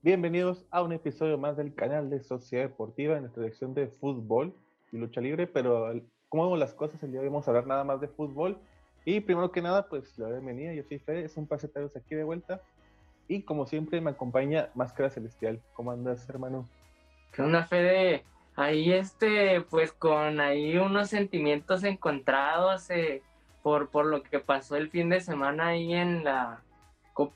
Bienvenidos a un episodio más del canal de Sociedad Deportiva en nuestra sección de fútbol y lucha libre, pero como vemos las cosas, el día de hoy vamos a hablar nada más de fútbol. Y primero que nada, pues la bienvenida, yo soy Fede, es un placer teneros aquí de vuelta. Y como siempre me acompaña Máscara Celestial. ¿Cómo andas, hermano? ¿Qué onda, Fede? Ahí este, pues con ahí unos sentimientos encontrados eh, por, por lo que pasó el fin de semana ahí en la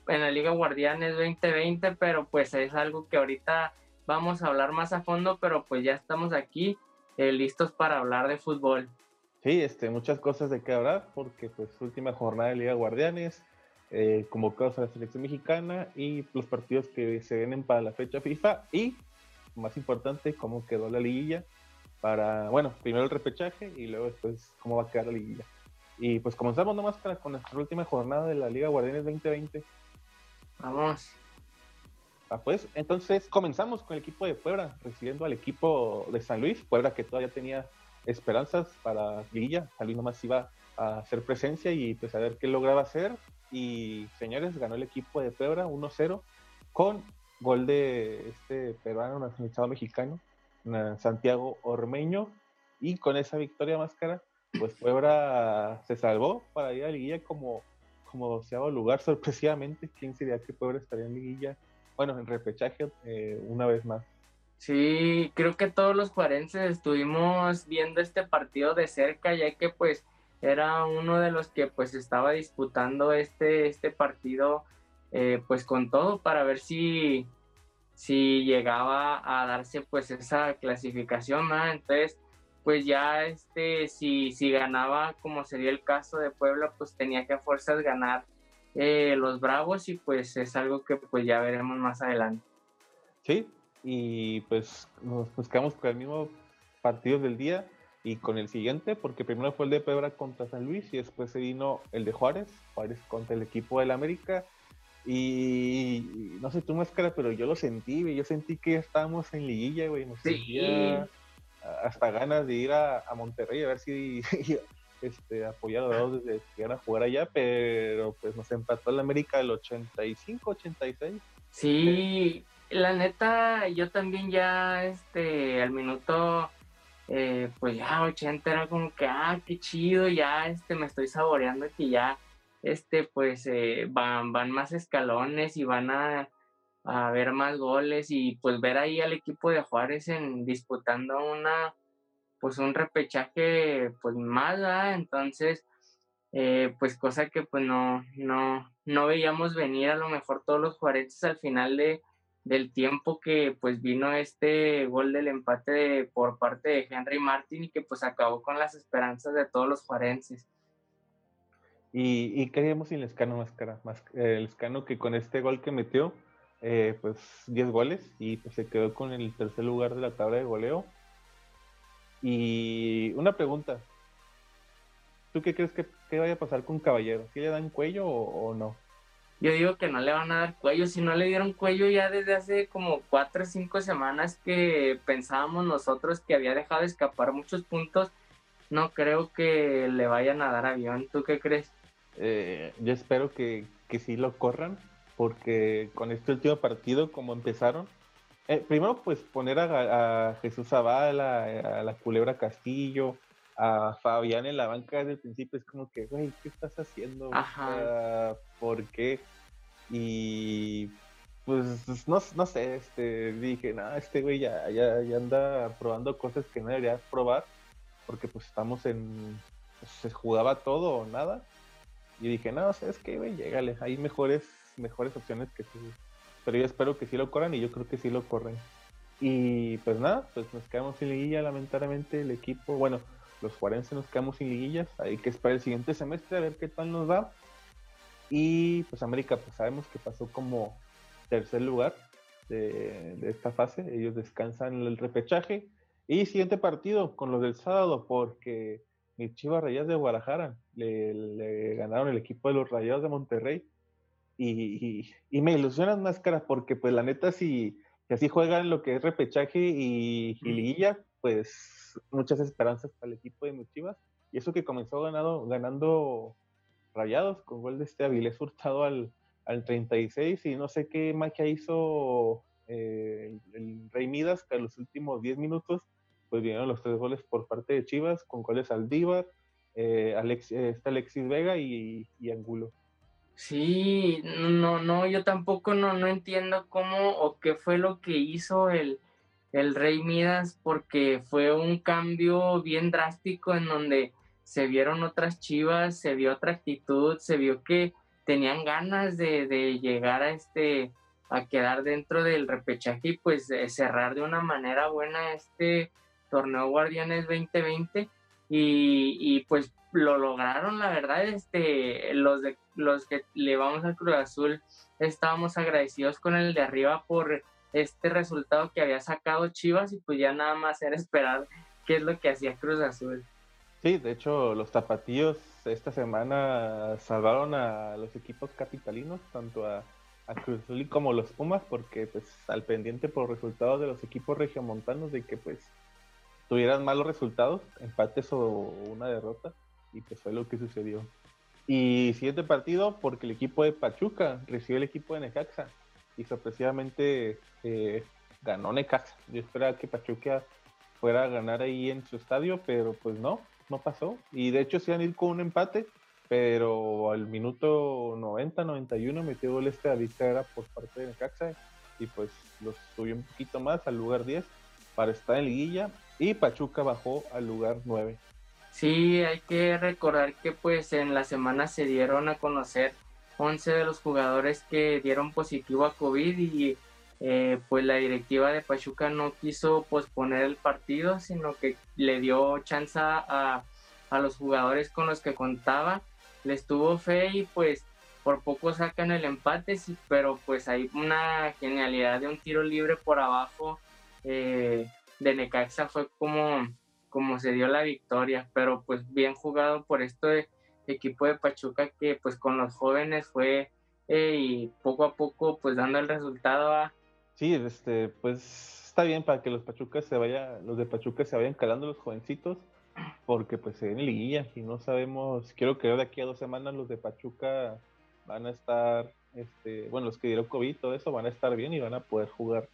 en la Liga Guardianes 2020, pero pues es algo que ahorita vamos a hablar más a fondo, pero pues ya estamos aquí eh, listos para hablar de fútbol. Sí, este, muchas cosas de qué hablar, porque pues última jornada de Liga Guardianes, eh, convocados a la selección mexicana y los partidos que se vienen para la fecha FIFA y, más importante, cómo quedó la liguilla para, bueno, primero el repechaje y luego después cómo va a quedar la liguilla. Y pues comenzamos nomás con nuestra última jornada de la Liga Guardianes 2020. Vamos. Ah, pues entonces comenzamos con el equipo de Puebla, recibiendo al equipo de San Luis. Puebla que todavía tenía esperanzas para Liguilla. San Luis nomás iba a hacer presencia y pues a ver qué lograba hacer. Y señores, ganó el equipo de Puebla 1-0 con gol de este peruano nacionalizado mexicano, Santiago Ormeño. Y con esa victoria máscara pues Puebla se salvó para ir a liguilla como, como doceavo lugar, sorpresivamente. ¿Quién sería que Puebla estaría en liguilla? Bueno, en repechaje eh, una vez más. Sí, creo que todos los juarenses estuvimos viendo este partido de cerca, ya que pues era uno de los que pues estaba disputando este, este partido eh, pues con todo para ver si, si llegaba a darse pues esa clasificación, ¿no? Entonces pues ya este, si, si ganaba, como sería el caso de Puebla, pues tenía que a fuerzas ganar eh, los Bravos y pues es algo que pues ya veremos más adelante. Sí, y pues nos buscamos con el mismo partido del día y con el siguiente, porque primero fue el de Puebla contra San Luis y después se vino el de Juárez, Juárez contra el equipo del América. Y, no sé tú máscara, pero yo lo sentí, yo sentí que estábamos en liguilla, güey, sí hasta ganas de ir a, Monterrey a ver si este, apoyado desde que a jugar allá, pero pues nos empató el América el 85-86. Sí, la neta, yo también ya este, al minuto, eh, pues ya 80 era como que, ah, qué chido, ya este, me estoy saboreando que ya, este, pues eh, van, van más escalones y van a a ver más goles y pues ver ahí al equipo de Juárez en disputando una pues un repechaje pues más entonces eh, pues cosa que pues no no no veíamos venir a lo mejor todos los juarenses al final de del tiempo que pues vino este gol del empate por parte de Henry Martin y que pues acabó con las esperanzas de todos los juarenses. Y, y queríamos sin Lescano Máscara, más, el Lescano que con este gol que metió, eh, pues 10 goles y pues se quedó con el tercer lugar de la tabla de goleo. Y una pregunta, ¿tú qué crees que, vaya a pasar con Caballero? ¿Si le dan cuello o, no? Yo digo que no le van a dar cuello, si no le dieron cuello ya desde hace como 4 o 5 semanas que pensábamos nosotros que había dejado escapar muchos puntos, no creo que le vayan a dar avión. ¿Tú qué crees? Eh, yo espero que, que sí lo corran, porque con este último partido, como empezaron, eh, primero pues poner a, Jesús Zavala, a la Culebra Castillo, a Fabián en la banca desde el principio, es como que, güey, ¿qué estás haciendo? Ajá. ¿Por qué? Y pues no, no sé, este, dije, no, este güey ya, ya, ya anda probando cosas que no debería probar, porque pues estamos en, pues, se jugaba todo o nada. Y dije, no, ¿sabes qué, güey? Llégale, hay mejores mejores opciones que sí. Pero yo espero que sí lo corran y yo creo que sí lo corren. Y pues nada, pues nos quedamos sin liguilla, lamentablemente el equipo, bueno, los juarenses nos quedamos sin liguillas, hay que esperar el siguiente semestre a ver qué tal nos da. Y pues América, pues sabemos que pasó como tercer lugar de, esta fase, ellos descansan el repechaje. Y siguiente partido con los del sábado, porque mis Chivas Rayas de Guadalajara le, le, ganaron el equipo de los Rayados de Monterrey y, y, me ilusionan más caras porque pues la neta si, así juegan lo que es repechaje y, liguilla, pues muchas esperanzas para el equipo de Chivas. Y eso que comenzó ganado, ganando rayados con gol de este Avilés Hurtado al, al 36 y no sé qué magia hizo eh, el, Rey Midas, que a los últimos 10 minutos, pues vinieron los tres goles por parte de Chivas, con goles Aldívar, eh, Alex, está Alexis Vega y, y, Angulo. Sí, no, no, yo tampoco no, no entiendo cómo o qué fue lo que hizo el, el Rey Midas, porque fue un cambio bien drástico en donde se vieron otras chivas, se vio otra actitud, se vio que tenían ganas de, de llegar a este a quedar dentro del repechaje y pues cerrar de una manera buena este torneo Guardianes 2020 y, y, pues lo lograron la verdad este los de los que le vamos al Cruz Azul estábamos agradecidos con el de arriba por este resultado que había sacado Chivas y pues ya nada más era esperar qué es lo que hacía Cruz Azul. Sí, de hecho los tapatíos esta semana salvaron a los equipos capitalinos, tanto a, Cruz Azul como los Pumas, porque pues al pendiente por resultados de los equipos regiomontanos de que pues tuvieran malos resultados, empates o una derrota, y pues fue lo que sucedió. Y siguiente partido, porque el equipo de Pachuca recibió el equipo de Necaxa, y sorpresivamente eh, ganó Necaxa. Yo esperaba que Pachuca fuera a ganar ahí en su estadio, pero pues no, no pasó. Y de hecho se iban a ir con un empate, pero al minuto 90, 91 metió gol este David por parte de Necaxa y pues los subió un poquito más al lugar 10 para estar en liguilla y Pachuca bajó al lugar 9. Sí, hay que recordar que pues en la semana se dieron a conocer 11 de los jugadores que dieron positivo a COVID y eh, pues la directiva de Pachuca no quiso posponer el partido, sino que le dio chance a, los jugadores con los que contaba, les tuvo fe y pues por poco sacan el empate, sí, pero pues hay una genialidad de un tiro libre por abajo eh, de Necaxa. Fue como, como se dio la victoria, pero pues bien jugado por este equipo de Pachuca que pues con los jóvenes fue eh, y poco a poco pues dando el resultado a Sí, este, pues está bien para que los Pachucas se vaya, los de Pachuca se vayan calando los jovencitos, porque pues se ven liguilla y no sabemos, quiero creer de aquí a dos semanas los de Pachuca van a estar, este, bueno, los que dieron COVID, todo eso van a estar bien y van a poder jugar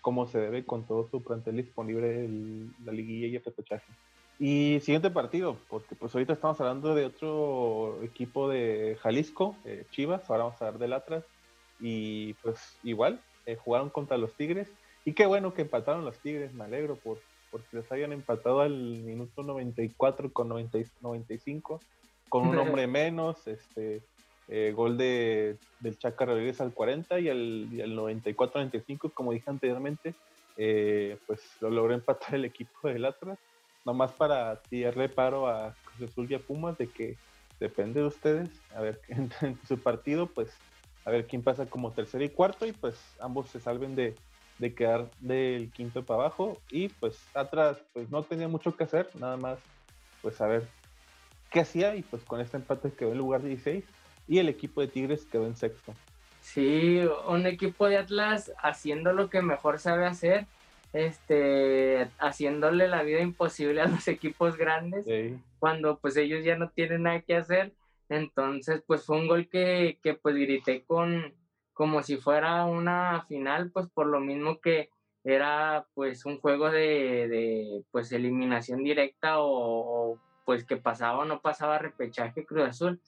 como se debe con todo su plantel disponible el, la liguilla y el repechaje. Y siguiente partido, porque pues ahorita estamos hablando de otro equipo de Jalisco, eh, Chivas, ahora vamos a hablar del Atlas, y pues igual, eh, jugaron contra los Tigres. Y qué bueno que empataron los Tigres, me alegro por, porque les hayan empatado al minuto 94 con 95, con un hombre menos, este eh, gol de, del Chaca Rodríguez al 40 y al, 94-95, como dije anteriormente, eh, pues lo logró empatar el equipo del Atlas. Nomás para tirarle paro a Cruz Azul y a Pumas de que depende de ustedes, a ver, en su partido, pues a ver quién pasa como tercero y cuarto y pues ambos se salven de, quedar del quinto para abajo y pues atrás pues no tenía mucho que hacer, nada más pues a ver qué hacía y pues con este empate quedó en lugar 16 y el equipo de Tigres quedó en sexto. Sí, un equipo de Atlas haciendo lo que mejor sabe hacer, este, haciéndole la vida imposible a los equipos grandes cuando pues ellos ya no tienen nada que hacer entonces, pues fue un gol que, que pues grité con como si fuera una final, pues por lo mismo que era pues un juego de, de pues eliminación directa o, pues que pasaba o no pasaba repechaje Cruz Azul.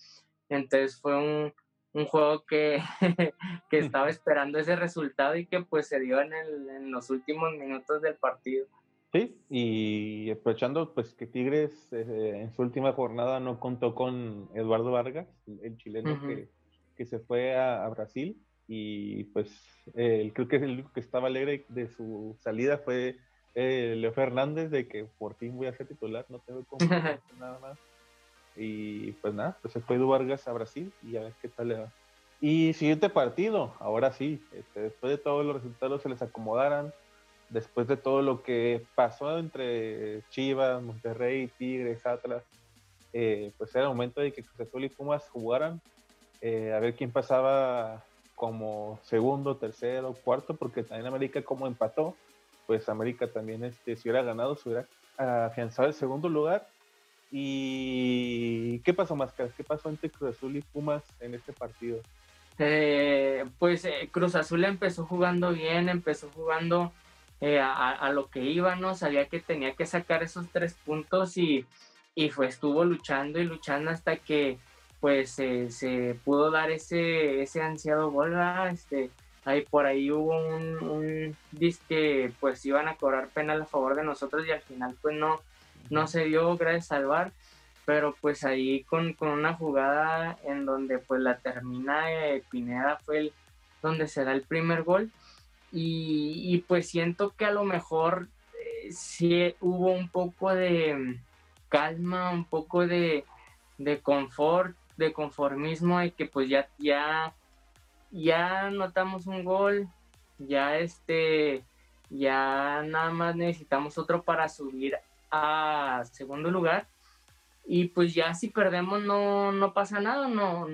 Entonces fue un, un juego que, que estaba esperando ese resultado y que pues se dio en, el, en los últimos minutos del partido. Sí, y aprovechando pues que Tigres eh, en su última jornada no contó con Eduardo Vargas, el chileno que, que, se fue a, Brasil, y pues creo que el único que estaba alegre de su salida fue eh, Leo Fernández, de que por fin voy a ser titular, no tengo como nada más. Y pues nada, pues se fue Edu Vargas a Brasil y a ver qué tal le va. Y siguiente partido, ahora sí, este, después de todos los resultados se les acomodaran, después de todo lo que pasó entre Chivas, Monterrey, Tigres, Atlas, eh, pues era el momento de que Cruz Azul y Pumas jugaran, eh, a ver quién pasaba como segundo, tercero, cuarto, porque también América como empató, pues América también este, si hubiera ganado, se hubiera afianzado el segundo lugar. ¿Y qué pasó, Máscaras? ¿Qué pasó entre Cruz Azul y Pumas en este partido? eh, pues eh, Cruz Azul empezó jugando bien, empezó jugando eh, a, lo que iba, ¿no? Sabía que tenía que sacar esos tres puntos y, y fue, estuvo luchando y luchando hasta que pues se pudo dar ese, ese ansiado gol, Este, ahí por ahí hubo un, un que pues iban a cobrar penal a favor de nosotros y al final pues no, no se dio gracias al VAR pero pues ahí con, una jugada en donde pues la termina eh, Pineda fue donde se da el primer gol. Y, pues siento que a lo mejor eh, sí hubo un poco de calma, un poco de, de confort, de conformismo y que pues ya, ya, ya notamos un gol, ya este, ya nada más necesitamos otro para subir a segundo lugar. Y pues ya si perdemos no, no pasa nada, no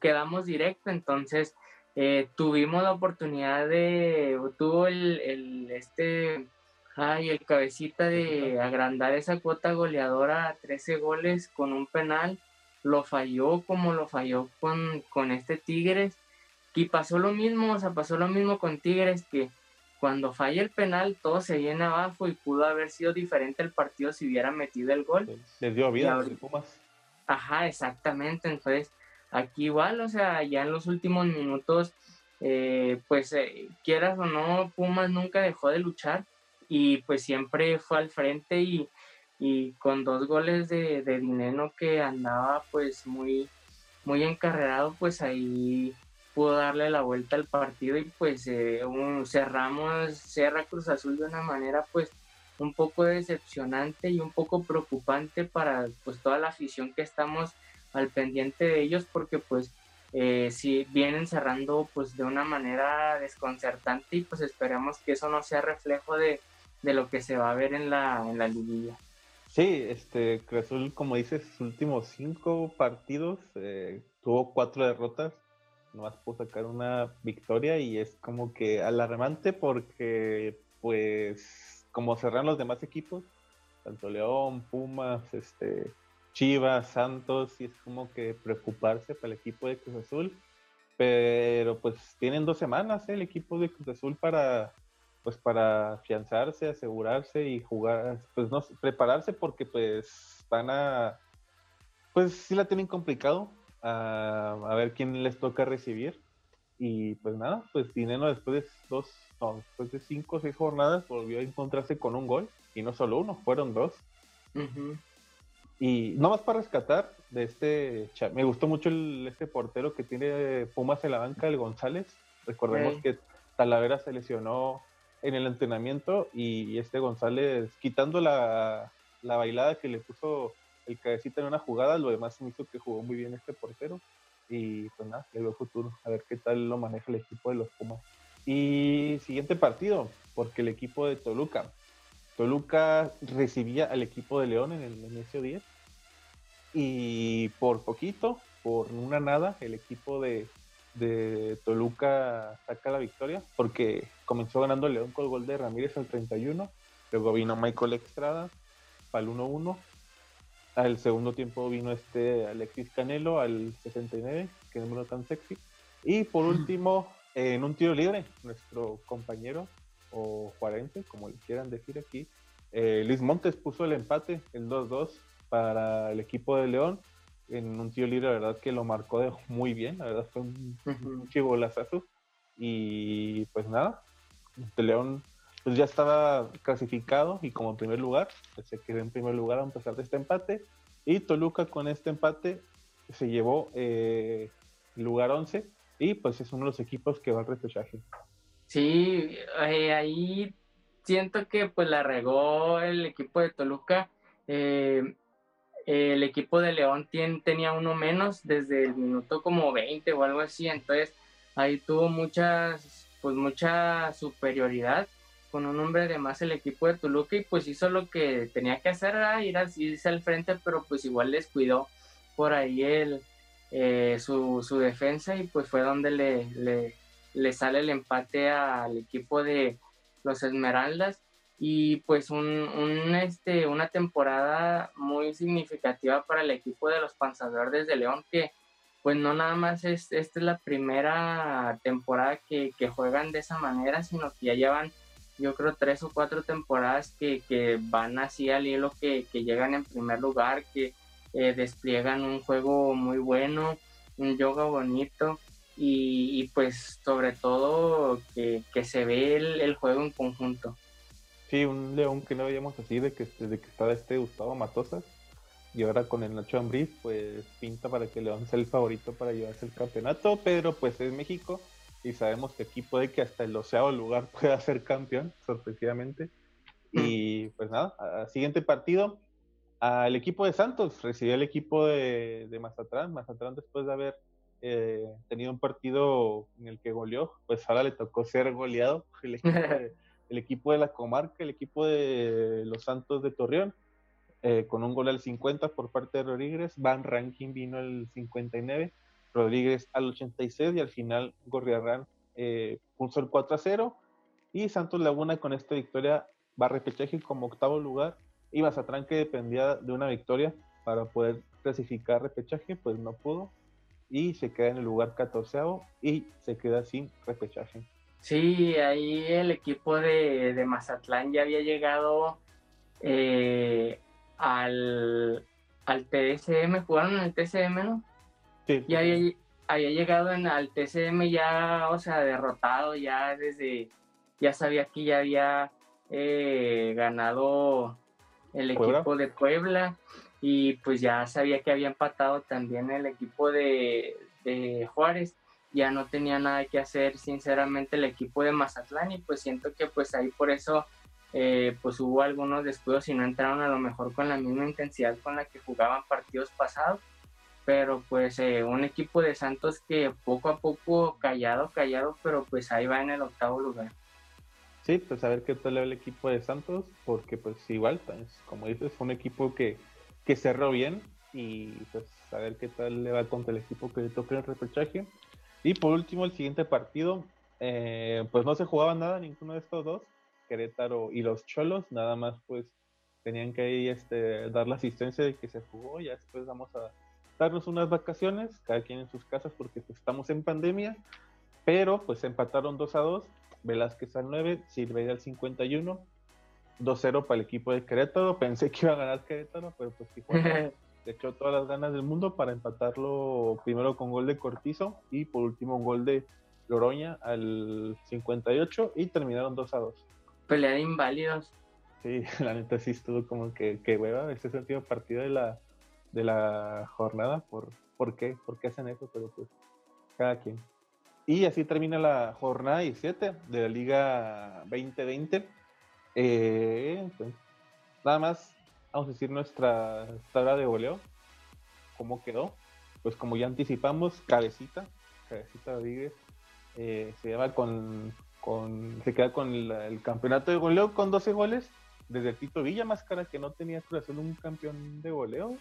quedamos directo, entonces eh, tuvimos la oportunidad de, tuvo el, el, este, ay, el cabecita de agrandar esa cuota goleadora a 13 goles con un penal, lo falló como lo falló con, con este Tigres, y pasó lo mismo, o sea, pasó lo mismo con Tigres que cuando falla el penal, todo se viene abajo y pudo haber sido diferente el partido si hubiera metido el gol. Le dio vida a Pumas. Ajá, exactamente. Entonces, aquí igual, o sea, ya en los últimos minutos, eh, pues eh, quieras o no, Pumas nunca dejó de luchar y pues siempre fue al frente y, y con dos goles de, de Dineno que andaba pues muy, muy encarrerado, pues ahí pudo darle la vuelta al partido y pues eh, cerramos, cerra Cruz Azul de una manera pues un poco decepcionante y un poco preocupante para pues toda la afición que estamos al pendiente de ellos porque pues eh, si vienen cerrando pues de una manera desconcertante y pues esperamos que eso no sea reflejo de, lo que se va a ver en la, en la liguilla. Sí, este Cruz Azul como dices, sus últimos cinco partidos eh, tuvo cuatro derrotas nomás pudo sacar una victoria y es como que alarmante porque pues como cerran los demás equipos, tanto León, Pumas, este, Chivas, Santos, y es como que preocuparse para el equipo de Cruz Azul. Pero pues tienen dos semanas ¿eh? el equipo de Cruz Azul para pues para afianzarse, asegurarse y jugar, pues no, prepararse porque pues van a, pues sí la tienen complicado, a, ver quién les toca recibir. Y pues nada, pues Dineno después de dos, después de cinco o seis jornadas volvió a encontrarse con un gol. Y no solo uno, fueron dos. Y no más para rescatar de este, me gustó mucho el, este portero que tiene Pumas en la banca, el González. Recordemos que Talavera se lesionó en el entrenamiento y este González, quitando la, la bailada que le puso el cabecita en una jugada, lo demás me hizo que jugó muy bien este portero. Y pues nada, le veo futuro, a ver qué tal lo maneja el equipo de los Pumas. Y siguiente partido, porque el equipo de Toluca. Toluca recibía al equipo de León en el inicio 10. Y por poquito, por una nada, el equipo de, de Toluca saca la victoria, porque comenzó ganando León con el gol de Ramírez al 31. Luego vino Michael Estrada para el 1-1 al segundo tiempo vino este Alexis Canelo al 69, que número tan sexy. Y por último, en un tiro libre, nuestro compañero o juarense, como le quieran decir aquí, eh, Luis Montes puso el empate, el 2-2 para el equipo de León. En un tiro libre, la verdad que lo marcó de muy bien, la verdad fue un, uh chibolazazo. Y pues nada, León pues ya estaba clasificado y como primer lugar, pues, se quedó en primer lugar a pesar de este empate. Y Toluca con este empate se llevó eh, lugar 11 y pues es uno de los equipos que va al repechaje. Sí, eh, ahí siento que pues la regó el equipo de Toluca. Eh, el equipo de León tenía uno menos desde el minuto como 20 o algo así, entonces ahí tuvo muchas, pues mucha superioridad con un hombre de más el equipo de Toluca y pues hizo lo que tenía que hacer, era ir irse al frente, pero pues igual les cuidó por ahí el, eh, su, defensa y pues fue donde le, le, sale el empate al equipo de los Esmeraldas. Y pues un, este, una temporada muy significativa para el equipo de los Panzas Verdes de León que pues no nada más es, esta es la primera temporada que, juegan de esa manera, sino que ya llevan, yo creo, tres o cuatro temporadas que, van así al hilo, que, llegan en primer lugar, que eh, despliegan un juego muy bueno, un yoga bonito y, pues sobre todo que, se ve el, juego en conjunto. Sí, un León que no veíamos así de que desde que estaba este Gustavo Matosas y ahora con el Nacho Ambriz pues pinta para que León sea el favorito para llevarse el campeonato, pero pues es México y sabemos que aquí puede que hasta el oceavo lugar pueda ser campeón, sorpresivamente. Y pues nada, siguiente partido, al equipo de Santos, recibió el equipo de, de Mazatlán, Mazatlán después de haber eh, tenido un partido en el que goleó, pues ahora le tocó ser goleado el equipo de, la comarca, el equipo de los Santos de Torreón, eh, con un gol al 50 por parte de Rodríguez, Van Ranking vino al 59, Rodríguez al 86 y al final Gorriarán eh, el 4 a 0 y Santos Laguna con esta victoria va a repechaje como octavo lugar y Mazatlán que dependía de una victoria para poder clasificar repechaje, pues no pudo y se queda en el lugar 14 y se queda sin repechaje. Sí, ahí el equipo de, Mazatlán ya había llegado eh, al, al TSM, jugaron en el TSM, ¿no? Sí. Ya había, había llegado en, al TSM ya, o sea, derrotado ya desde, ya sabía que ya había eh, ganado el equipo de Puebla. Y pues ya sabía que había empatado también el equipo de, Juárez, ya no tenía nada que hacer sinceramente el equipo de Mazatlán. Y pues siento que pues ahí por eso eh, pues hubo algunos descuidos y no entraron a lo mejor con la misma intensidad con la que jugaban partidos pasados, pero pues eh, un equipo de Santos que poco a poco callado, callado, pero pues ahí va en el octavo lugar. Sí, pues a ver qué tal el equipo de Santos, porque pues igual, pues, como dices, fue un equipo que que cerró bien y pues a ver qué tal le va contra el equipo que le toque el repechaje. Y por último, el siguiente partido, eh, pues no se jugaba nada ninguno de estos dos, Querétaro y los Cholos, nada más pues tenían que ahí este, dar la asistencia de que se jugó, ya después vamos a darnos unas vacaciones, cada quien en sus casas porque pues, estamos en pandemia, pero pues empataron 2 a 2, Velázquez al 9, Silveira al 51, 2-0 para el equipo de Querétaro. Pensé que iba a ganar Querétaro, pero pues Tijuana le echó todas las ganas del mundo para empatarlo primero con gol de Cortizo y por último un gol de Loroña al 58 y terminaron 2 a 2. Pelea de inválidos. Sí, la neta sí estuvo como que, que hueva. Este es el último partido de la, de la jornada. ¿Por, ¿Por qué? ¿Por qué hacen eso? Pero pues cada quien. Y así termina la jornada 17 de la Liga 2020 eh, pues, nada más, vamos a decir nuestra tabla de goleo, cómo quedó. Pues como ya anticipamos, Cabecita, Cabecita Rodríguez, eh, se lleva con, con, se queda con el, campeonato de goleo con 12 goles. Desde Tito Villa, más cara que no tenía hacer un campeón de goleo.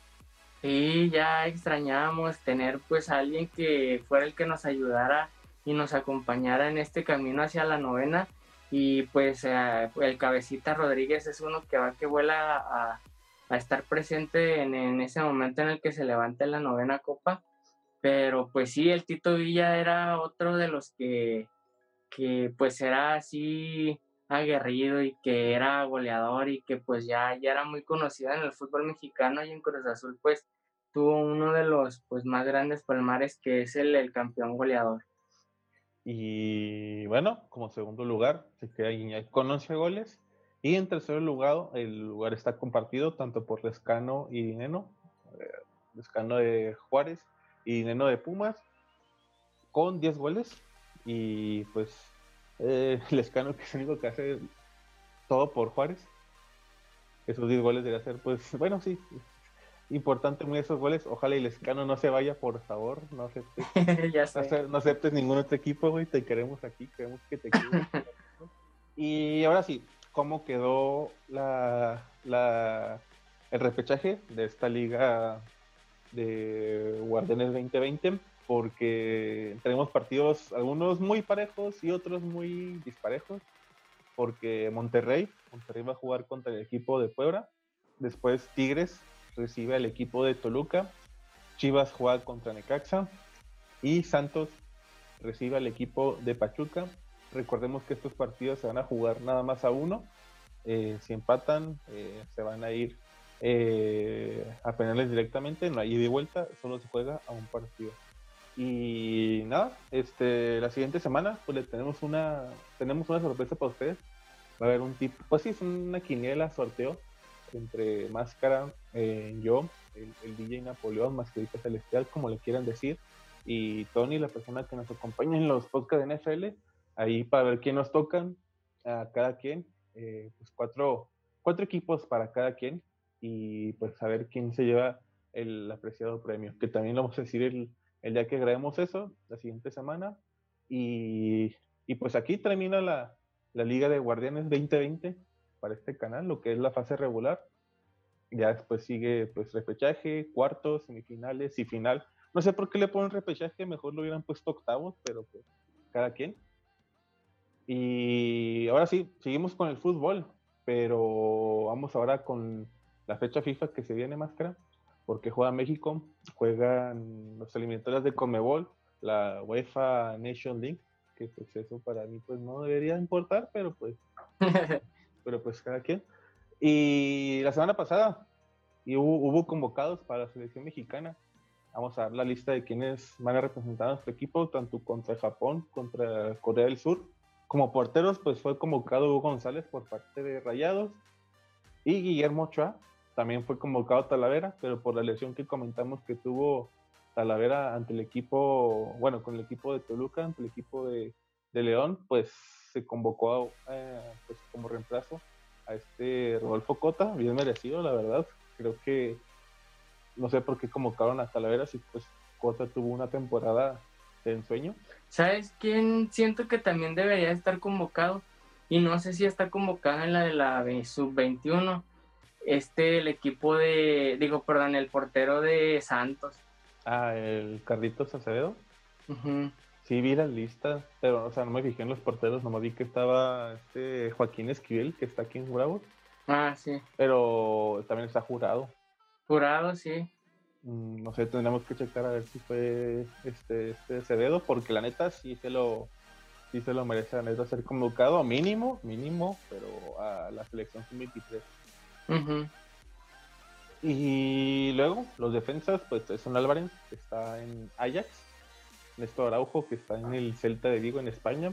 Sí, ya extrañábamos tener pues a alguien que fuera el que nos ayudara y nos acompañara en este camino hacia la novena y pues eh, el cabecita Rodríguez es uno que va que vuela a, estar presente en, ese momento en el que se levanta la novena copa. Pero pues sí, el Tito Villa era otro de los que, que pues era así aguerrido y que era goleador y que pues ya, ya era muy conocido en el fútbol mexicano y en Cruz Azul pues tuvo uno de los pues más grandes palmares que es el, el campeón goleador. Y bueno, como segundo lugar se queda Guiñac con 11 goles. Y en tercer lugar, el lugar está compartido tanto por Lescano y Dineno. Eh, Lescano de Juárez y Dineno de Pumas con 10 goles. Y pues eh, Lescano que es el único que hace todo por Juárez. Esos 10 goles debe ser, pues, bueno, sí, importante muy esos goles. Ojalá y Lescano no se vaya, por favor. No aceptes, No, aceptes ningún otro equipo, güey. Te queremos aquí, queremos que te y ahora sí, ¿cómo quedó la, la, el repechaje de esta liga de Guardianes 2020? Porque tenemos partidos, algunos muy parejos y otros muy disparejos. Porque Monterrey, Monterrey va a jugar contra el equipo de Puebla. Después Tigres recibe al equipo de Toluca. Chivas juega contra Necaxa. Y Santos recibe al equipo de Pachuca. Recordemos que estos partidos se van a jugar nada más a uno. Eh, si empatan, eh, se van a ir eh, a penales directamente, no hay y vuelta, solo se juega a un partido. Y nada, este, la siguiente semana pues le tenemos una, tenemos una sorpresa para ustedes. Va a haber un tipo, pues sí, es una quiniela, sorteo entre Máscara, yo, el, el, DJ Napoleón, Mascarita Celestial, como le quieran decir, y Tony, la persona que nos acompaña en los podcasts de NFL, ahí para ver quién nos tocan a cada quien, eh, pues cuatro, cuatro equipos para cada quien y pues saber quién se lleva el apreciado premio, que también lo vamos a decir el, el día que grabemos eso, la siguiente semana. Y, y pues aquí termina la, la Liga de Guardianes 2020 para este canal, lo que es la fase regular. Ya después sigue pues repechaje, cuartos, semifinales y final. No sé por qué le ponen repechaje, mejor lo hubieran puesto octavos, pero pues cada quien. Y ahora sí, seguimos con el fútbol, pero vamos ahora con la fecha FIFA que se viene máscara, porque juega México, juegan los eliminatorios de Comebol, la UEFA Nation League, que pues eso para mí pues no debería importar, pero pues, pero pues cada quien. Y la semana pasada y hubo, convocados para la selección mexicana. Vamos a dar la lista de quienes van a representar a nuestro equipo, tanto contra Japón, contra Corea del Sur como porteros, pues fue convocado Hugo González por parte de Rayados y Guillermo Ochoa. También fue convocado Talavera, pero por la lesión que comentamos que tuvo Talavera ante el equipo, bueno, con el equipo de Toluca, ante el equipo de, de León, pues se convocó eh, pues como reemplazo a este Rodolfo Cota, bien merecido, la verdad. Creo que no sé por qué convocaron a Talavera si pues Cota tuvo una temporada de ensueño. ¿Sabes quién siento que también debería estar convocado? Y no sé si está convocado en la de la sub-21. Este, el equipo de, digo, perdón, el portero de Santos. Ah, el Carlitos Acevedo. Sí, vi la lista, pero, o sea, no me fijé en los porteros, nomás vi que estaba este Joaquín Esquivel, que está aquí en Bravo. Ah, sí. Pero también está jurado. Jurado, sí. Mm, no sé, tendríamos que checar a ver si fue este, este Acevedo, porque la neta sí se lo, sí se lo merece la neta ser convocado, mínimo, mínimo, pero a la selección 23 Y luego, los defensas, pues es un Álvarez, que está en Ajax, Néstor Araujo, que está en el Celta de Vigo en España,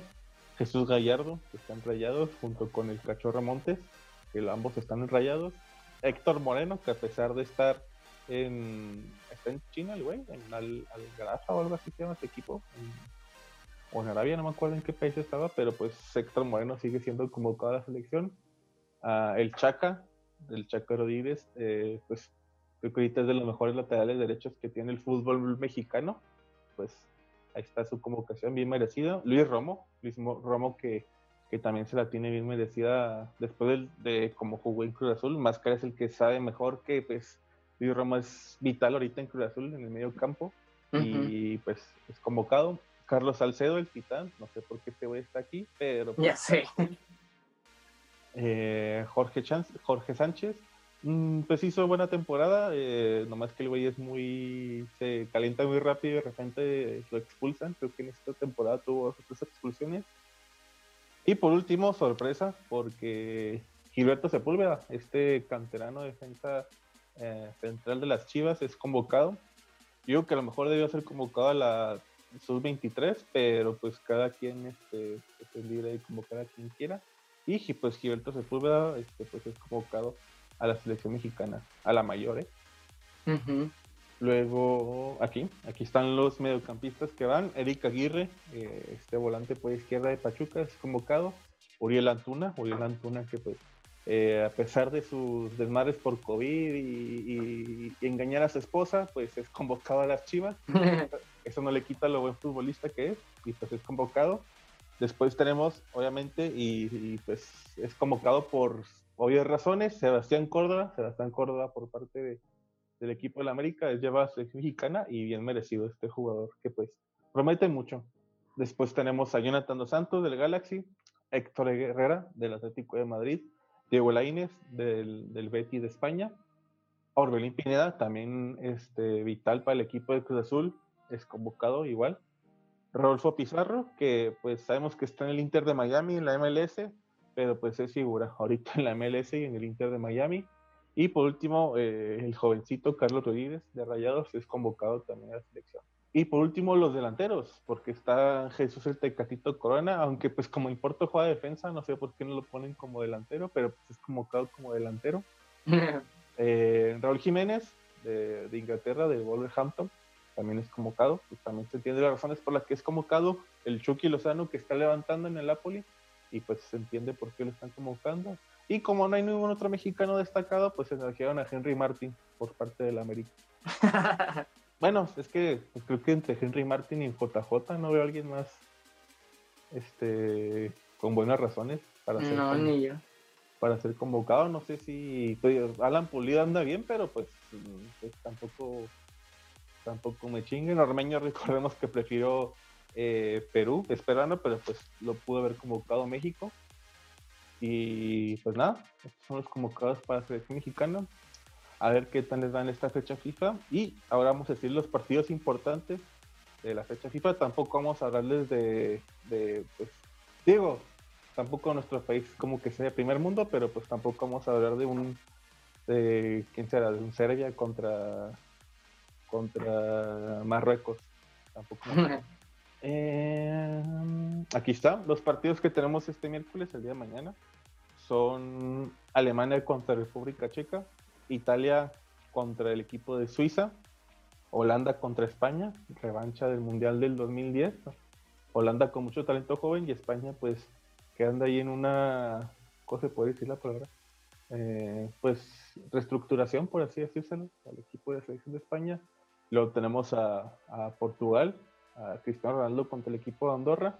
Jesús Gallardo, que está en Rayados, junto con el Cachorro Montes, que ambos están en Rayados, Héctor Moreno, que a pesar de estar en, está en China el güey, en Al, o algo así se llama este equipo, o en Arabia, no me acuerdo en qué país estaba, pero pues Héctor Moreno sigue siendo convocado a la selección. Uh, el Chaca, el Chaca Rodríguez, eh, pues creo que ahorita es de los mejores laterales derechos que tiene el fútbol mexicano, pues ahí está su convocación bien merecida. Luis Romo, Luis Romo que, que también se la tiene bien merecida después de, de como jugó en Cruz Azul, Máscara es el que sabe mejor que pues Luis Romo es vital ahorita en Cruz Azul, en el medio campo, y pues es convocado. Carlos Salcedo, el titán, no sé por qué este güey está aquí, pero... Pues, ya sé. Eh, Jorge, Jorge Sánchez, pues hizo buena temporada, eh, nomás que el güey es muy... se calienta muy rápido y de repente lo expulsan, creo que en esta temporada tuvo otras expulsiones. Y por último, sorpresa, porque Gilberto Sepúlveda, este canterano defensa eh, central de las Chivas es convocado. Yo que a lo mejor debió ser convocado a la sub-23, pero pues cada quien este, es libre de convocar a quien quiera. Y pues Gilberto Sepúlveda este, pues es convocado a la selección mexicana, a la mayor. ¿eh? Luego aquí, aquí están los mediocampistas que van. Eric Aguirre, eh, este volante por izquierda de Pachuca, es convocado. Uriel Antuna, Uriel Antuna que pues eh, a pesar de sus desmadres por COVID y, engañar a su esposa, pues es convocado a las Chivas. Eso no le quita lo buen futbolista que es y pues es convocado. Después tenemos, obviamente, y, pues es convocado por obvias razones, Sebastián Córdoba, Sebastián Córdoba por parte del equipo de la América, es lleva mexicana y bien merecido este jugador que pues promete mucho. Después tenemos a Jonathan Dos Santos del Galaxy, Héctor Herrera del Atlético de Madrid, Diego Lainez del, del Betis de España, Orbelín Pineda, también este, vital para el equipo de Cruz Azul, es convocado igual. Rodolfo Pizarro, que pues sabemos que está en el Inter de Miami, en la MLS, pero pues es figura ahorita en la MLS y en el Inter de Miami. Y por último, eh, el jovencito Carlos Rodríguez de Rayados es convocado también a la selección. Y por último, los delanteros, porque está Jesús el Tecatito Corona, aunque pues como importa juega defensa, no sé por qué no lo ponen como delantero, pero pues es convocado como delantero. Eh, Raúl Jiménez, de, Inglaterra, de Wolverhampton, también es convocado, pues también se entiende las razones por las que es convocado. El Chucky Lozano que está levantando en el Napoli, y pues se entiende por qué lo están convocando. Y como no hay ningún otro mexicano destacado, pues se elogiaron a Henry Martin por parte del América. bueno, es que creo que entre Henry Martin y JJ no veo a alguien más este con buenas razones para ser, para ser convocado. No sé si pues, Alan Pulido anda bien, pero pues, pues, tampoco tampoco me chinguen. Ormeño recordemos que prefirió eh, Perú, esperando, pero pues lo pudo haber convocado México. Y pues nada, estos son los convocados para la selección mexicana. A ver qué tal les dan esta fecha FIFA. Y ahora vamos a decir los partidos importantes de la fecha FIFA. Tampoco vamos a hablarles de, de pues, digo, tampoco nuestro país como que sea primer mundo, pero pues tampoco vamos a hablar de un, de, ¿quién será? De un Serbia contra, contra Marruecos. Tampoco. Eh, aquí está, los partidos que tenemos este miércoles, el día de mañana, son Alemania contra República Checa, Italia contra el equipo de Suiza, Holanda contra España, revancha del Mundial del 2010, Holanda con mucho talento joven y España pues que anda ahí en una, cosa se puede decir la palabra? Eh, pues reestructuración, por así decírselo, al equipo de selección de España. Luego tenemos a, a Portugal, a Cristiano Ronaldo contra el equipo de Andorra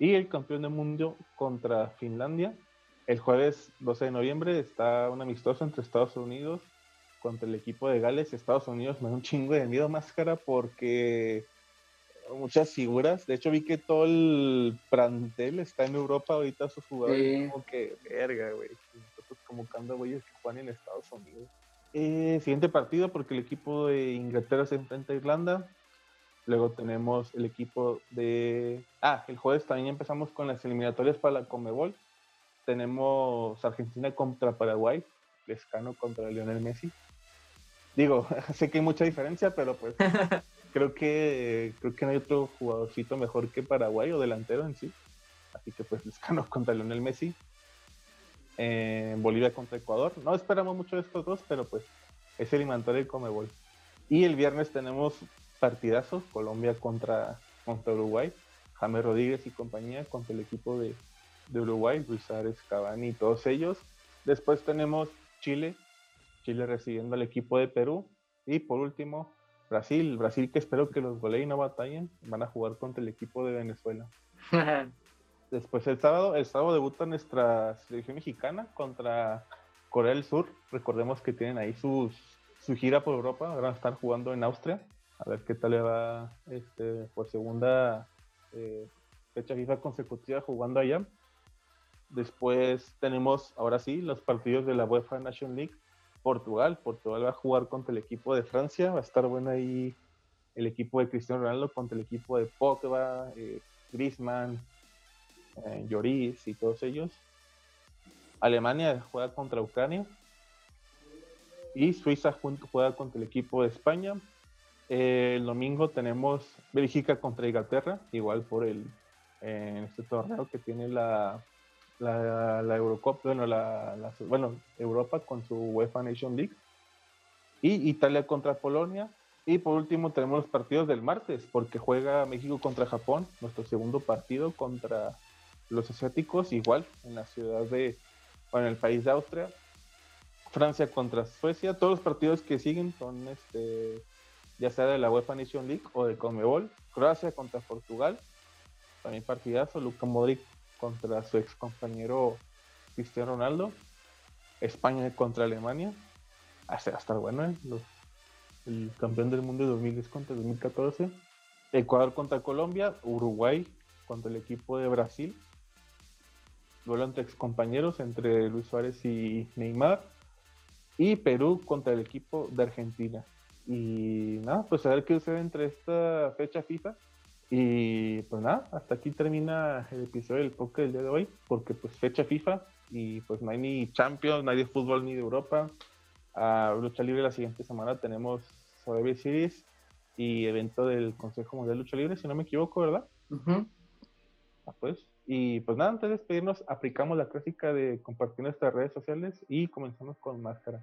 y el campeón del mundo contra Finlandia. El jueves 12 de noviembre está un amistoso entre Estados Unidos contra el equipo de Gales. Estados Unidos me da un chingo de miedo máscara porque muchas figuras. De hecho, vi que todo el plantel está en Europa ahorita, sus jugadores. Como que, verga, güey. Nosotros convocando güeyes que juegan en Estados Unidos. Eh, siguiente partido, porque el equipo de Inglaterra se enfrenta a Irlanda. Luego tenemos el equipo de... Ah, el jueves también empezamos con las eliminatorias para la Comebol. Tenemos Argentina contra Paraguay, Lescano contra Lionel Messi. Digo, sé que hay mucha diferencia, pero pues creo que creo que no hay otro jugadorcito mejor que Paraguay o delantero en sí. Así que pues Lescano contra Lionel Messi. Bolivia contra Ecuador. No esperamos mucho de estos dos, pero pues es eliminatorio el Comebol. Y el viernes tenemos partidazos, Colombia contra, contra Uruguay, James Rodríguez y compañía contra el equipo de, Uruguay, Luis Ares, Cavani y todos ellos. Después tenemos Chile, Chile recibiendo al equipo de Perú. Y por último, Brasil, Brasil que espero que los goleen y no batallen, van a jugar contra el equipo de Venezuela. Después el sábado, el sábado debuta nuestra selección mexicana contra Corea del Sur. Recordemos que tienen ahí sus, su gira por Europa, van a estar jugando en Austria a ver qué tal le va este, por segunda eh, fecha FIFA consecutiva jugando allá. Después tenemos, ahora sí, los partidos de la UEFA Nation League. Portugal, Portugal va a jugar contra el equipo de Francia, va a estar bueno ahí el equipo de Cristiano Ronaldo contra el equipo de Pogba, eh, Griezmann, eh, Lloris y todos ellos. Alemania juega contra Ucrania y Suiza juega contra el equipo de España el domingo tenemos Bélgica contra Inglaterra, igual por el en este torneo que tiene la, la, Eurocup, bueno, la, bueno, Europa con su UEFA Nation League. Y Italia contra Polonia. Y por último tenemos los partidos del martes, porque juega México contra Japón, nuestro segundo partido contra los asiáticos, igual en la ciudad de, bueno, en el país de Austria. Francia contra Suecia. Todos los partidos que siguen son este ya sea de la UEFA Nation League o de Comebol. Croacia contra Portugal, también partidazo. Luka Modric contra su ex compañero Cristiano Ronaldo. España contra Alemania. Hace hasta bueno, ¿eh? el campeón del mundo de 2010 contra 2014. Ecuador contra Colombia. Uruguay contra el equipo de Brasil. Ex compañeros entre Luis Suárez y Neymar. Y Perú contra el equipo de Argentina. Y nada, pues a ver qué sucede entre esta fecha FIFA. Y pues nada, hasta aquí termina el episodio del podcast del día de hoy, porque pues fecha FIFA y pues no hay ni Champions, no hay de fútbol ni de Europa. A lucha libre la siguiente semana tenemos Survivor Series y evento del Consejo Mundial de Lucha Libre, si no me equivoco, ¿verdad? ah, pues. Y pues nada, antes de despedirnos, aplicamos la clásica de compartir nuestras redes sociales y comenzamos con Máscara.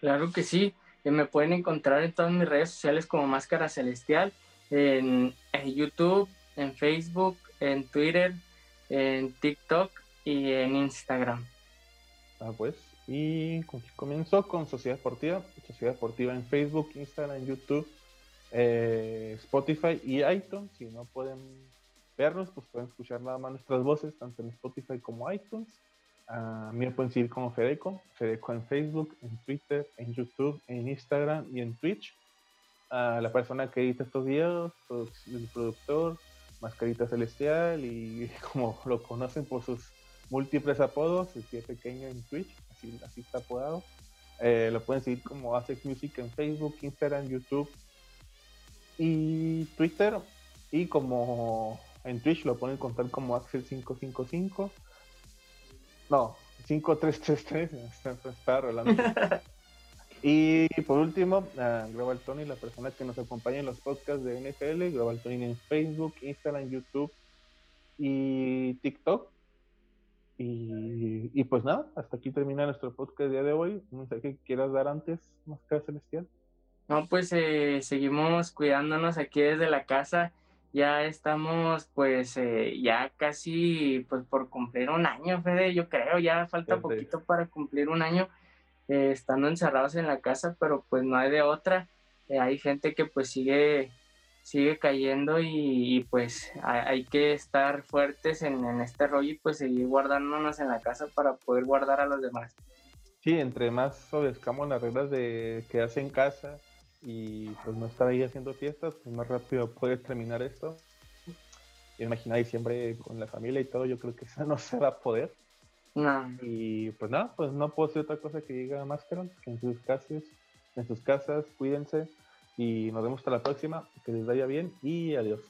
Claro que sí, que me pueden encontrar en todas mis redes sociales como Máscara Celestial, en, en YouTube, en Facebook, en Twitter, en TikTok y en Instagram. Ah, pues. Y comenzó con Sociedad Deportiva, Sociedad Deportiva en Facebook, Instagram, YouTube, eh, Spotify y iTunes. Si no pueden vernos, pues pueden escuchar nada más nuestras voces, tanto en Spotify como iTunes. Mí me pueden seguir como Fedeco, Fedeco en Facebook, en Twitter, en YouTube, en Instagram y en Twitch. A la persona que edita estos videos, el productor, Mascarita Celestial y como lo conocen por sus múltiples apodos, el pie pequeño en Twitch, así, así está apodado. Eh, lo pueden seguir como Asex Music en Facebook, Instagram, YouTube y Twitter. Y como en Twitch lo pueden contar como Axel555. No, 5333, está, está rolando. y por último, Global Tony, la persona que nos acompaña en los podcasts de NFL, Global Tony en Facebook, Instagram, YouTube y TikTok. Y, y, pues nada, hasta aquí termina nuestro podcast el día de hoy. No sé qué quieras dar antes, Máscara Celestial. No, pues eh, seguimos cuidándonos aquí desde la casa. Ya estamos, pues, eh, ya casi, pues, por cumplir un año, Fede, yo creo. Ya falta poquito para cumplir un año eh, estando encerrados en la casa, pero pues no hay de otra. hay gente que pues sigue sigue cayendo y, pues hay, que estar fuertes en, este rollo y pues seguir guardándonos en la casa para poder guardar a los demás. Sí, entre más obedezcamos las reglas de quedarse en casa y pues no estar ahí haciendo fiestas, pues más rápido puedes terminar esto. Imagina diciembre con la familia y todo, yo creo que eso no se va a poder. No. Y pues nada, pues no puedo decir otra cosa que diga Máscara, que en sus casas, en sus casas, cuídense y nos vemos hasta la próxima. Que les vaya bien y adiós.